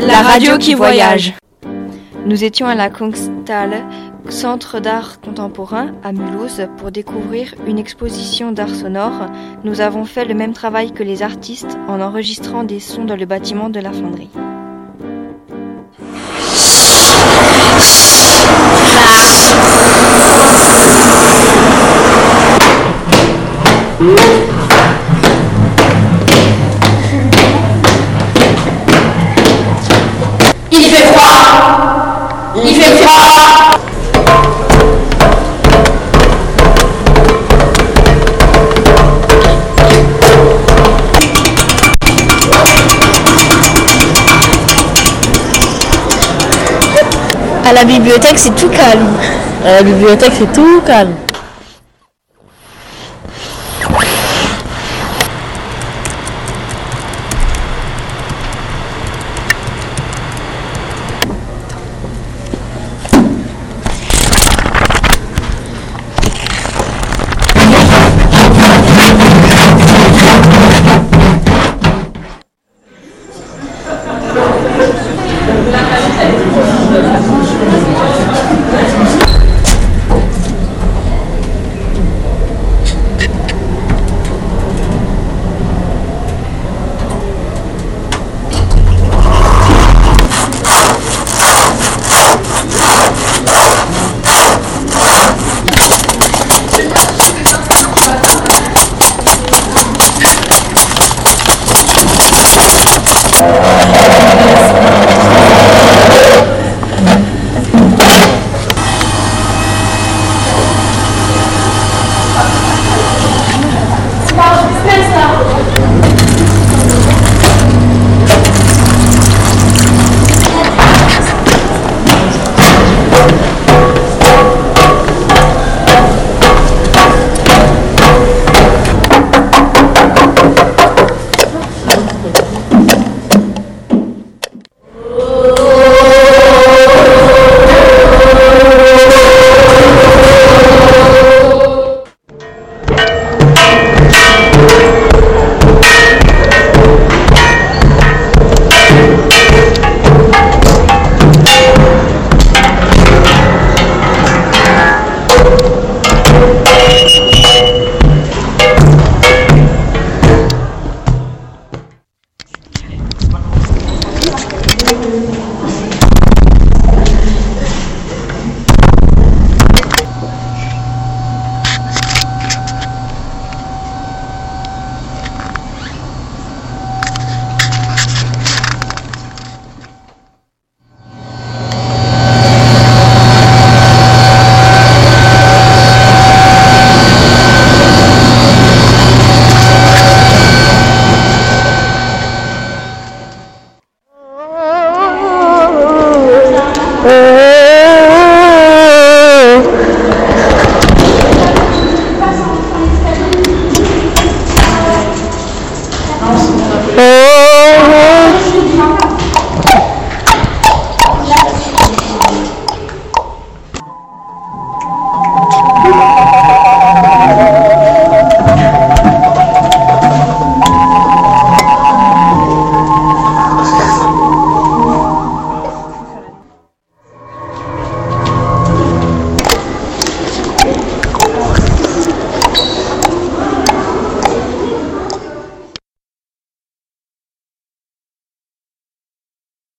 La radio qui voyage. Nous étions à la Kongstal, centre d'art contemporain à Mulhouse, pour découvrir une exposition d'art sonore. Nous avons fait le même travail que les artistes en enregistrant des sons dans le bâtiment de la fonderie. Il fait froid Il fait froid À la bibliothèque, c'est tout calme. À la bibliothèque, c'est tout calme.